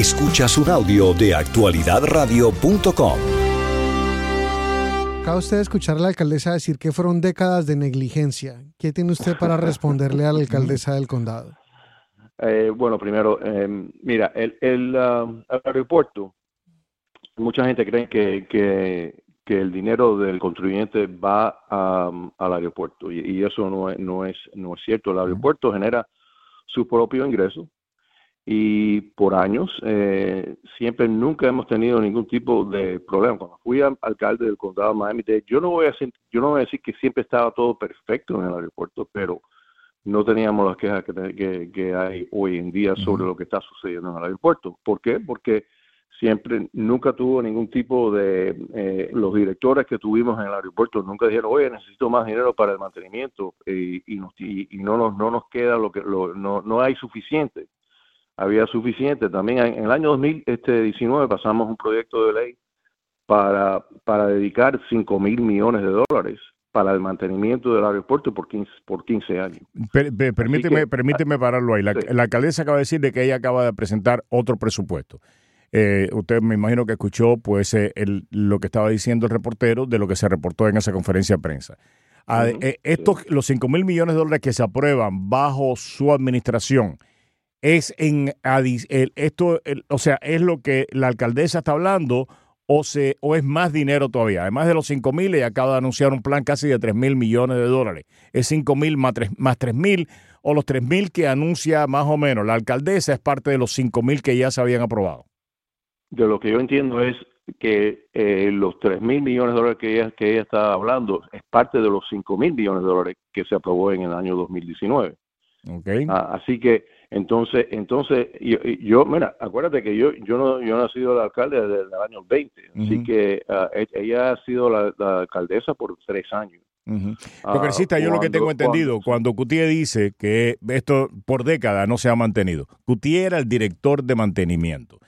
Escuchas un audio de actualidadradio.com. Acaba usted de escuchar a la alcaldesa decir que fueron décadas de negligencia. ¿Qué tiene usted para responderle a la alcaldesa del condado? Eh, bueno, primero, eh, mira, el, el, uh, aeropuerto, mucha gente cree que, que, que, el dinero del contribuyente va um, al aeropuerto y, y, eso no es, no, es, no es cierto. El aeropuerto genera su propio ingreso y por años eh, siempre nunca hemos tenido ningún tipo de problema. Cuando fui alcalde del condado de Miami-Dade, yo no voy a decir, yo no voy a decir que siempre estaba todo perfecto en el aeropuerto, pero no teníamos las quejas que, que, hay hoy en día sobre lo que está sucediendo en el aeropuerto. ¿Por qué? Porque siempre, nunca tuvo ningún tipo de, eh, los directores que tuvimos en el aeropuerto nunca dijeron, oye, necesito más dinero para el mantenimiento y, y, y, no, nos, no nos queda lo que, lo, no, no hay suficiente. Había suficiente. También en, el año 2019 pasamos un proyecto de ley para, para dedicar 5 mil millones de dólares para el mantenimiento del aeropuerto por 15, por 15 años. permíteme, permíteme pararlo ahí. La, la, alcaldesa acaba de decir de que ella acaba de presentar otro presupuesto. Eh, usted me imagino que escuchó pues eh, el, lo que estaba diciendo el reportero de lo que se reportó en esa conferencia de prensa. Uh -huh, eh, estos, sí. los 5 mil millones de dólares que se aprueban bajo su administración, es en el, esto, el, o sea, es lo que la alcaldesa está hablando o, se, o es más dinero todavía. Además de los 5 mil, ella acaba de anunciar un plan casi de 3 mil millones de dólares. Es 5 mil más 3 más mil o los 3 mil que anuncia más o menos. La alcaldesa es parte de los 5 mil que ya se habían aprobado. De lo que yo entiendo es que eh, los 3 mil millones de dólares que ella, que ella está hablando es parte de los 5 mil millones de dólares que se aprobó en el año 2019. Okay. Ah, así que entonces, entonces yo, yo, mira, acuérdate que yo yo no yo no he sido la alcalde desde el año 20, uh -huh. así que uh, ella ha sido la, la, alcaldesa por tres años. Uh -huh. Congresista, uh, yo lo que tengo entendido, cuando, cuando Cutier dice que esto por décadas no se ha mantenido, Cutier era el director de mantenimiento.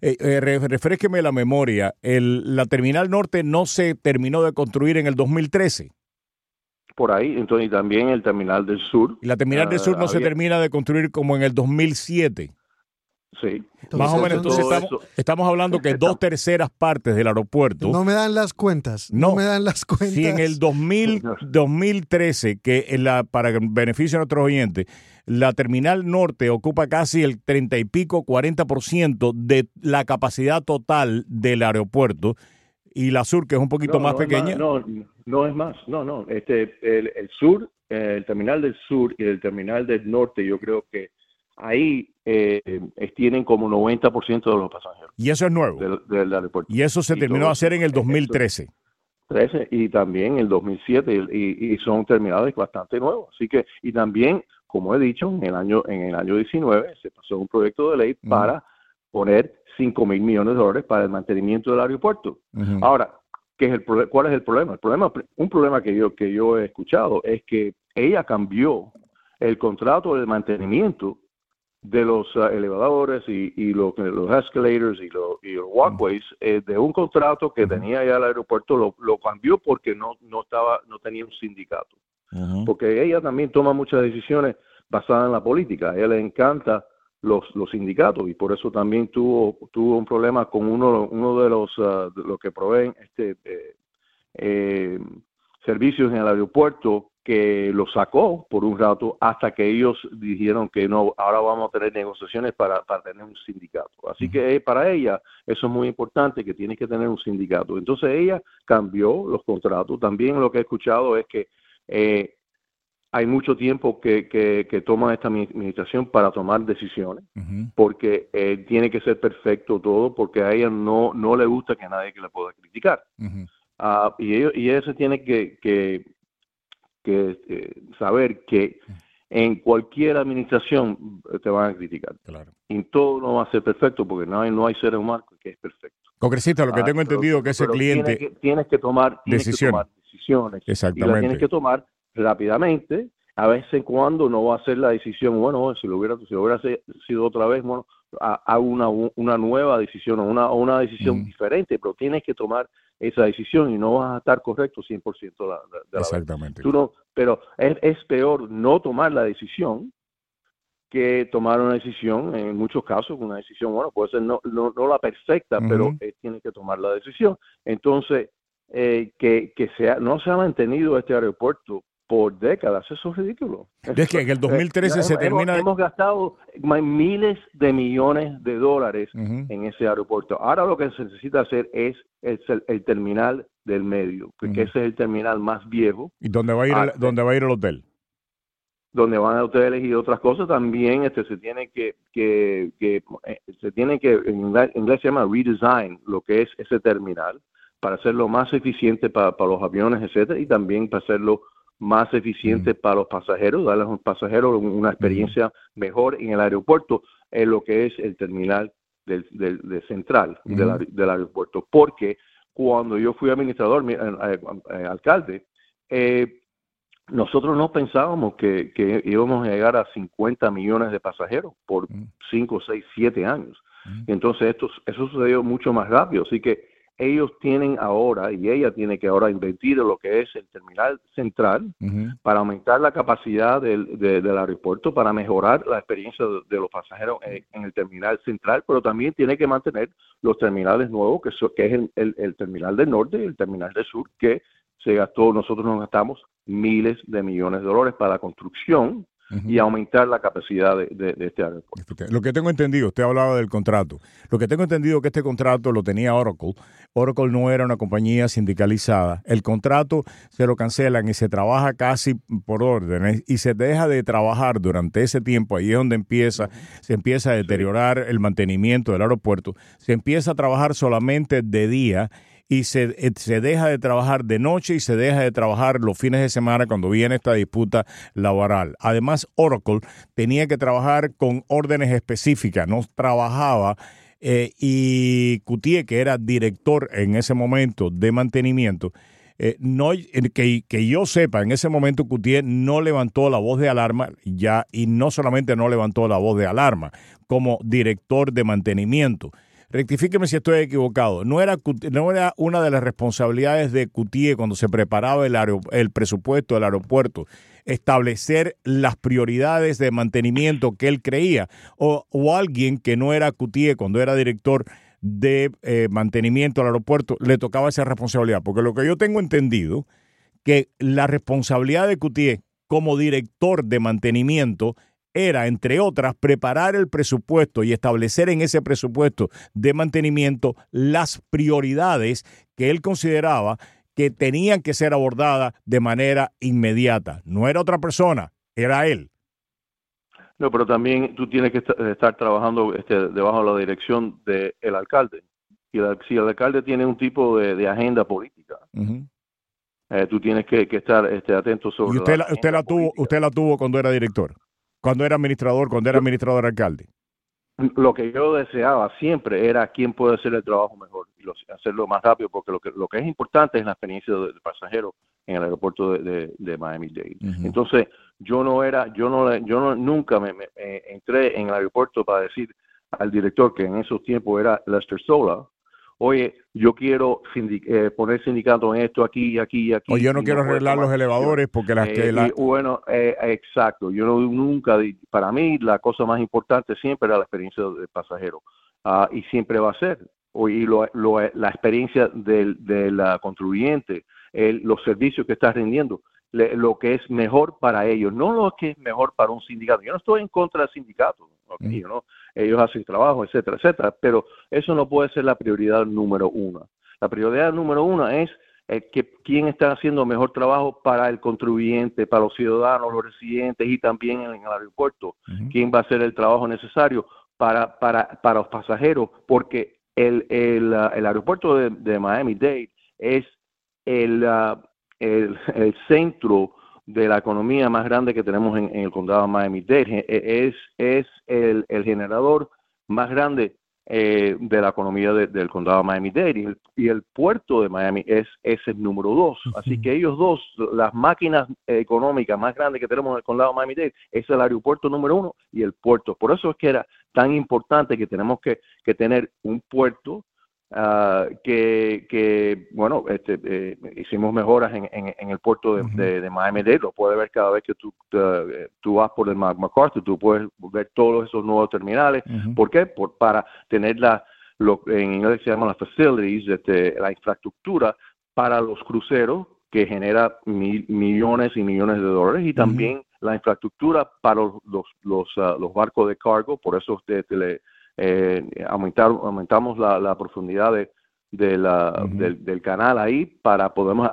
Eh, eh, refresqueme la memoria, el, la Terminal Norte no se terminó de construir en el 2013 por ahí, entonces y también el terminal del sur. Y la terminal del sur no uh, se termina de construir como en el 2007. Sí. Entonces, Más o menos, entonces estamos, estamos, hablando que dos terceras partes del aeropuerto. No me dan las cuentas. No, no me dan las cuentas. Si en el 2000, 2013, que en la, para beneficio de nuestros oyentes, la terminal norte ocupa casi el 30 y pico, 40% de la capacidad total del aeropuerto y la sur, que es un poquito no, más no pequeña. Más, no, no es más, no, no. Este, el, el sur, eh, el terminal del sur y el terminal del norte, yo creo que ahí eh, tienen como 90% de los pasajeros. Y eso es nuevo. Del, del aeropuerto. Y eso se y terminó de hacer en el 2013. 13 y también en el 2007 y, y, son terminales bastante nuevos. Así que, y también, como he dicho, en el año, en el año 19 se pasó un proyecto de ley mm. para poner 5 mil millones de dólares para el mantenimiento del aeropuerto. Uh -huh. Ahora, ¿qué es el ¿cuál es el problema? El problema, un problema que yo, que yo he escuchado es que ella cambió el contrato de mantenimiento de los uh, elevadores y, y los, los, escalators y, lo, y los walkways uh -huh. eh, de un contrato que uh -huh. tenía ya el aeropuerto lo, lo, cambió porque no no estaba no tenía un sindicato porque ella también toma muchas decisiones basadas en la política a ella le encanta los, los sindicatos y por eso también tuvo tuvo un problema con uno uno de los uh, de los que proveen este eh, eh, servicios en el aeropuerto que lo sacó por un rato hasta que ellos dijeron que no ahora vamos a tener negociaciones para, para tener un sindicato. Así uh -huh. que eh, para ella eso es muy importante que tiene que tener un sindicato. Entonces ella cambió los contratos. También lo que he escuchado es que eh, hay mucho tiempo que, que, que, toma esta administración para tomar decisiones, uh -huh. porque eh, tiene que ser perfecto todo, porque a ella no, no le gusta que nadie que le pueda criticar. Uh -huh. uh, y, ellos, y ella se tiene que, que, que eh, saber que en cualquier administración te van a criticar. Claro. Y todo no va a ser perfecto, porque no hay, no hay ser humano que es perfecto. Congresista, lo que tengo entendido pero, que ese cliente... Tienes que, tienes que tomar, tienes decisiones. Que tomar decisiones. Exactamente. Y las tienes que tomar rápidamente, a veces cuando no va a ser la decisión, bueno, si lo hubiera, si lo hubiera sido otra vez, bueno, hago una, una nueva decisión o una, una decisión diferente, pero tienes que tomar esa decisión y no vas a estar correcto 100% de la, de Exactamente. Tú no, pero es, es peor no tomar la decisión que tomar una decisión, en muchos casos una decisión, bueno, puede ser no, no, la perfecta, pero tiene que tomar la decisión. Entonces, eh, que, que sea, no se ha mantenido este aeropuerto por décadas, eso es ridículo. Es que en el 2013 se termina... Hemos, gastado miles de millones de dólares en ese aeropuerto. Ahora lo que se necesita hacer es el, el terminal del medio, porque ese es el terminal más viejo. ¿Y dónde va a ir, el, dónde va a ir el hotel? donde van a hoteles y otras cosas también este se tiene que, que, que eh, se tiene que en inglés se llama redesign lo que es ese terminal para hacerlo más eficiente para, los aviones etcétera y también para hacerlo más eficiente para los pasajeros darles a los pasajeros una experiencia mejor en el aeropuerto en lo que es el terminal del, del, central del, aeropuerto porque cuando yo fui administrador eh, eh, alcalde eh, nosotros no pensábamos que, íbamos a llegar a 50 millones de pasajeros por 5, 6, 7 años. Mm. Entonces esto, eso sucedió mucho más rápido. Así que ellos tienen ahora, y ella tiene que ahora invertir en lo que es el terminal central para aumentar la capacidad del, del, aeropuerto, para mejorar la experiencia de, los pasajeros en, el terminal central, pero también tiene que mantener los terminales nuevos, que, que es el, el terminal del norte y el terminal del sur, que se gastó, nosotros nos gastamos miles de millones de dólares para la construcción y aumentar la capacidad de, este aeropuerto. Lo que tengo entendido, usted hablaba del contrato. Lo que tengo entendido que este contrato lo tenía Oracle. Oracle no era una compañía sindicalizada. El contrato se lo cancelan y se trabaja casi por órdenes y se deja de trabajar durante ese tiempo. Ahí es donde empieza, se empieza a deteriorar el mantenimiento del aeropuerto. Se empieza a trabajar solamente de día y se, eh, se, deja de trabajar de noche y se deja de trabajar los fines de semana cuando viene esta disputa laboral. Además, Oracle tenía que trabajar con órdenes específicas, no trabajaba eh, y Cutier, que era director en ese momento de mantenimiento, eh, no, que, que, yo sepa, en ese momento Cutier no levantó la voz de alarma ya y no solamente no levantó la voz de alarma como director de mantenimiento, rectifíqueme si estoy equivocado, no era, no era una de las responsabilidades de Cutier cuando se preparaba el, presupuesto del aeropuerto establecer las prioridades de mantenimiento que él creía, o, alguien que no era Cutier cuando era director de eh, mantenimiento al aeropuerto, le tocaba esa responsabilidad, porque lo que yo tengo entendido, que la responsabilidad de Cutier como director de mantenimiento era, entre otras, preparar el presupuesto y establecer en ese presupuesto de mantenimiento las prioridades que él consideraba que tenían que ser abordadas de manera inmediata. No era otra persona, era él. No, pero también tú tienes que estar trabajando este, debajo de la dirección del alcalde. Y si el alcalde tiene un tipo de, agenda política, eh, tú tienes que, estar este, atento sobre. ¿Y usted usted la tuvo, usted la tuvo cuando era director? Cuando era administrador, cuando era administrador alcalde. Lo que yo deseaba siempre era quién puede hacer el trabajo mejor y hacerlo más rápido, porque lo que, lo que es importante es la experiencia del pasajero en el aeropuerto de, Miami-Dade. Entonces, yo no era, yo no, yo no, nunca me, eh, entré en el aeropuerto para decir al director que en esos tiempos era Lester Sola, oye, yo quiero eh, poner sindicato en esto, aquí, y aquí, y aquí. O yo no quiero arreglar los elevadores porque las que... Eh, bueno, eh, exacto. Yo no, nunca, para mí la cosa más importante siempre era la experiencia del pasajero. Ah, y siempre va a ser. Y lo, la experiencia del, del contribuyente, los servicios que está rindiendo lo que es mejor para ellos, no lo que es mejor para un sindicato. Yo no estoy en contra del sindicato, mm. ellos hacen trabajo, etcétera, etcétera, pero eso no puede ser la prioridad número uno. La prioridad número uno es eh, que quién está haciendo mejor trabajo para el contribuyente, para los ciudadanos, los residentes y también en, el aeropuerto. Quién va a hacer el trabajo necesario para, para, para los pasajeros, porque el, el, el aeropuerto de, Miami-Dade es el, uh, el, centro de la economía más grande que tenemos en, el condado de Miami-Dade. E, es, es el, generador más grande eh, de la economía del condado de Miami-Dade y, el, puerto de Miami es, es el número dos. Así que ellos dos, las máquinas económicas más grandes que tenemos en el condado de Miami-Dade es el aeropuerto número uno y el puerto. Por eso es que era tan importante que tenemos que, que tener un puerto Ah, que, que, bueno, este, eh, hicimos mejoras en, en, el puerto de, de, Miami-Dade, lo puedes ver cada vez que tú, tú vas por el McMaster, tú puedes ver todos esos nuevos terminales. ¿Por qué? Por, para tener la, lo, en inglés se llama las facilities, este, la infraestructura para los cruceros que genera millones y millones de dólares y también la infraestructura para los, los, los, ah, barcos de cargo, por eso usted le eh, aumentar, aumentamos la, la profundidad de, de la, del, canal ahí para podemos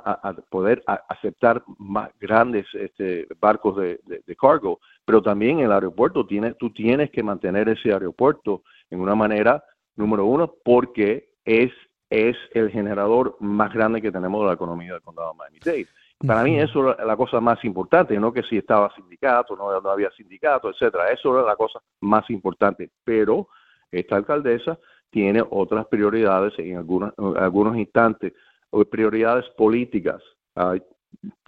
poder aceptar más grandes este, barcos de, de, cargo, pero también el aeropuerto tiene, tú tienes que mantener ese aeropuerto en una manera, número uno, porque es, es el generador más grande que tenemos de la economía del condado de Miami-Dade. Para mí eso es la cosa más importante, no que si estaba sindicato, no, no había sindicato, etcétera. Eso era la cosa más importante. Pero esta alcaldesa tiene otras prioridades en algunos, algunos instantes, prioridades políticas.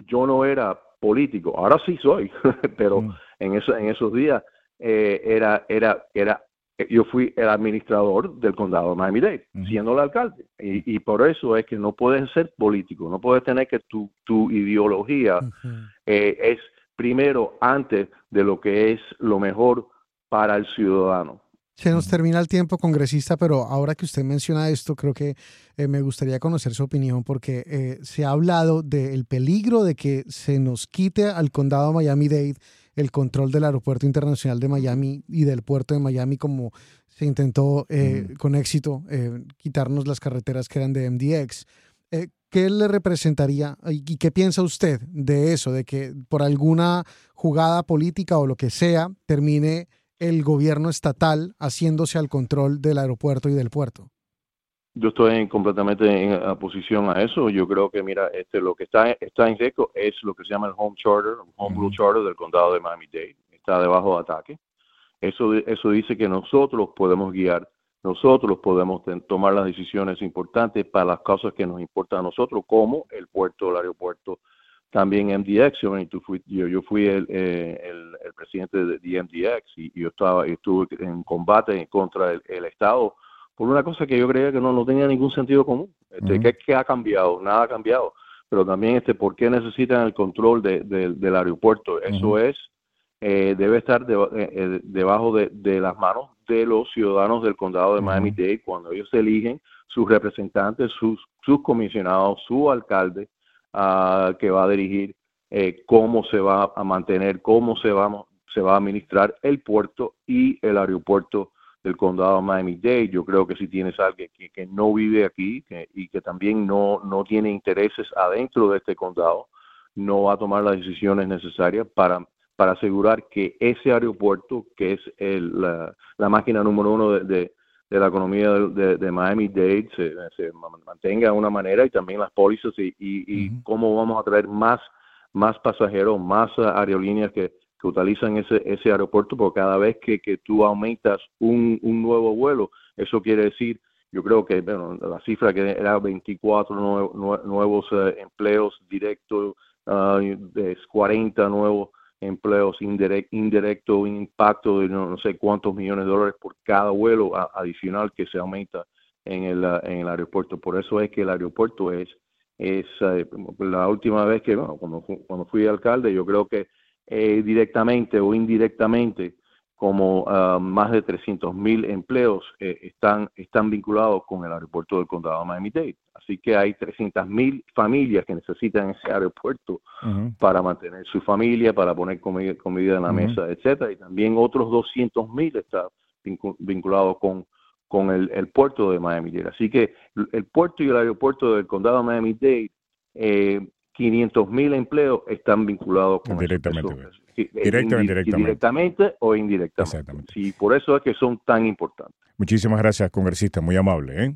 yo no era político, ahora sí soy, pero mm. en, eso, en esos días eh, era, era, era, yo fui el administrador del condado de Miami-Dade, siendo el alcalde. Y, por eso es que no puedes ser político, no puedes tener que tu, tu ideología eh, es primero antes de lo que es lo mejor para el ciudadano. Se nos termina el tiempo, congresista, pero ahora que usted menciona esto, creo que eh, me gustaría conocer su opinión porque eh, se ha hablado del peligro de que se nos quite al condado Miami-Dade el control del aeropuerto internacional de Miami y del puerto de Miami como se intentó eh, con éxito quitarnos las carreteras que eran de MDX. ¿Qué le representaría y qué piensa usted de eso, de que por alguna jugada política o lo que sea termine el gobierno estatal haciéndose al control del aeropuerto y del puerto? Yo estoy completamente en oposición a eso. Yo creo que, mira, este, lo que está, está en seco es lo que se llama el Home Charter, Home Rule Charter del condado de Miami-Dade. Está debajo de ataque. Eso, eso dice que nosotros podemos guiar, nosotros podemos tomar las decisiones importantes para las cosas que nos importan a nosotros, como el puerto, el aeropuerto, también MDX, yo, yo, fui el, eh, el, el, presidente de, MDX y, yo estaba estuve en combate contra el, el, Estado por una cosa que yo creía que no, no tenía ningún sentido común. Este, ¿qué, ha cambiado? Nada ha cambiado. Pero también, este, ¿por qué necesitan el control de, del aeropuerto? Eso es, eh, debe estar eh, debajo de, de, las manos de los ciudadanos del condado de Miami-Dade cuando ellos eligen sus representantes, sus, sus comisionados, su alcalde que va a dirigir eh, cómo se va a mantener, cómo se va, se va a administrar el puerto y el aeropuerto del condado de Miami-Dade. Yo creo que si tienes alguien que, que no vive aquí y que también no, no tiene intereses adentro de este condado, no va a tomar las decisiones necesarias para, para asegurar que ese aeropuerto, que es el, la, máquina número uno de la economía de, de, Miami-Dade se, se, mantenga de una manera y también las pólizas y, y, cómo vamos a traer más, más pasajeros, más aerolíneas que, que utilizan ese, ese aeropuerto, porque cada vez que, que tú aumentas un, un nuevo vuelo, eso quiere decir, yo creo que bueno, la cifra que era 24 nuevos eh, empleos directos, uh, de 40 nuevos empleos indirect, indirecto, un impacto de no, sé cuántos millones de dólares por cada vuelo adicional que se aumenta en el, en el aeropuerto. Por eso es que el aeropuerto es, es eh, la última vez que, bueno, cuando, cuando fui alcalde, yo creo que eh, directamente o indirectamente como ah, más de 300 mil empleos eh, están, están vinculados con el aeropuerto del condado de Miami-Dade. Así que hay 300 mil familias que necesitan ese aeropuerto para mantener su familia, para poner comida, en la mesa, etcétera. Y también otros 200 mil están vinculados con, con el, puerto de Miami-Dade. Así que el puerto y el aeropuerto del condado de Miami-Dade, eh, 500 mil empleos están vinculados con directamente. directamente, directamente. o indirectamente. Exactamente. Sí, por eso es que son tan importantes. Muchísimas gracias, congresista, muy amable. ¿eh?